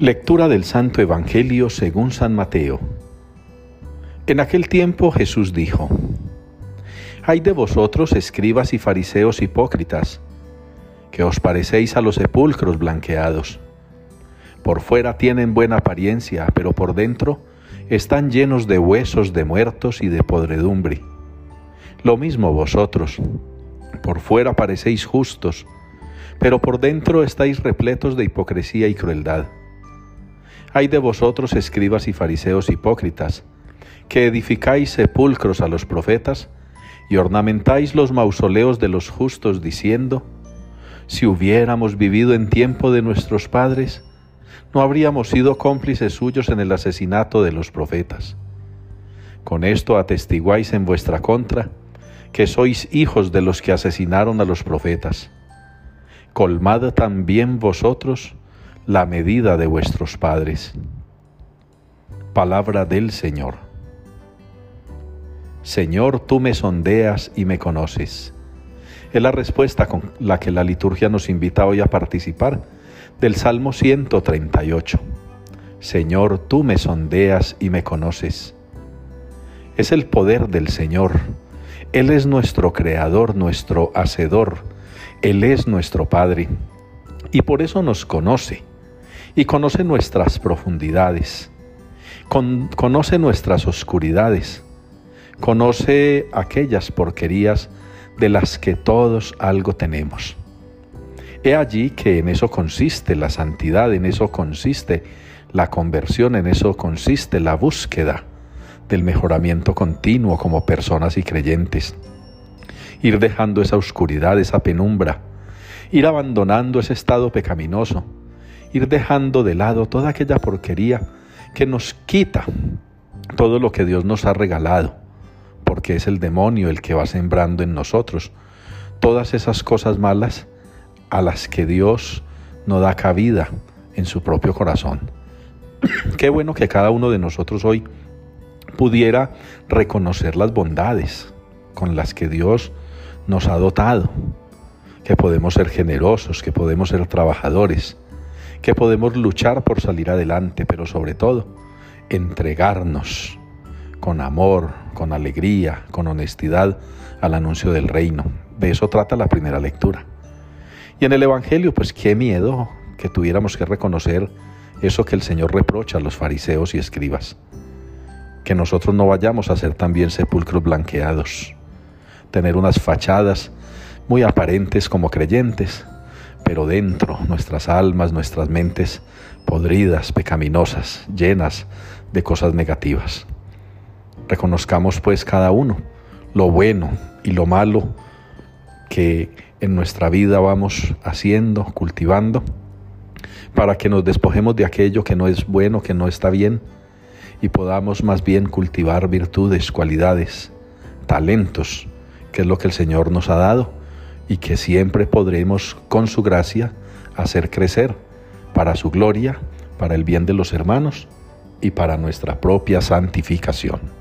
Lectura del Santo Evangelio según San Mateo. En aquel tiempo Jesús dijo, Hay de vosotros, escribas y fariseos hipócritas, que os parecéis a los sepulcros blanqueados. Por fuera tienen buena apariencia, pero por dentro están llenos de huesos de muertos y de podredumbre. Lo mismo vosotros, por fuera parecéis justos, pero por dentro estáis repletos de hipocresía y crueldad. Hay de vosotros, escribas y fariseos hipócritas, que edificáis sepulcros a los profetas y ornamentáis los mausoleos de los justos diciendo, si hubiéramos vivido en tiempo de nuestros padres, no habríamos sido cómplices suyos en el asesinato de los profetas. Con esto atestiguáis en vuestra contra que sois hijos de los que asesinaron a los profetas. Colmad también vosotros la medida de vuestros padres. Palabra del Señor. Señor, tú me sondeas y me conoces. Es la respuesta con la que la liturgia nos invita hoy a participar del Salmo 138. Señor, tú me sondeas y me conoces. Es el poder del Señor. Él es nuestro creador, nuestro hacedor. Él es nuestro Padre. Y por eso nos conoce y conoce nuestras profundidades, conoce nuestras oscuridades, conoce aquellas porquerías de las que todos algo tenemos. He allí que en eso consiste la santidad, en eso consiste la conversión, en eso consiste la búsqueda del mejoramiento continuo como personas y creyentes. Ir dejando esa oscuridad, esa penumbra, ir abandonando ese estado pecaminoso, ir dejando de lado toda aquella porquería que nos quita todo lo que Dios nos ha regalado, porque es el demonio el que va sembrando en nosotros todas esas cosas malas a las que Dios no da cabida en su propio corazón. Qué bueno que cada uno de nosotros hoy pudiera reconocer las bondades con las que Dios nos ha dotado, que podemos ser generosos, que podemos ser trabajadores, que podemos luchar por salir adelante, pero sobre todo entregarnos con amor, con alegría, con honestidad al anuncio del reino. De eso trata la primera lectura. Y en el Evangelio, pues qué miedo que tuviéramos que reconocer eso que el Señor reprocha a los fariseos y escribas. Que nosotros no vayamos a ser también sepulcros blanqueados, tener unas fachadas muy aparentes como creyentes, pero dentro nuestras almas, nuestras mentes podridas, pecaminosas, llenas de cosas negativas. Reconozcamos pues cada uno lo bueno y lo malo que en nuestra vida vamos haciendo, cultivando, para que nos despojemos de aquello que no es bueno, que no está bien, y podamos más bien cultivar virtudes, cualidades, talentos, que es lo que el Señor nos ha dado y que siempre podremos, con su gracia, hacer crecer para su gloria, para el bien de los hermanos y para nuestra propia santificación.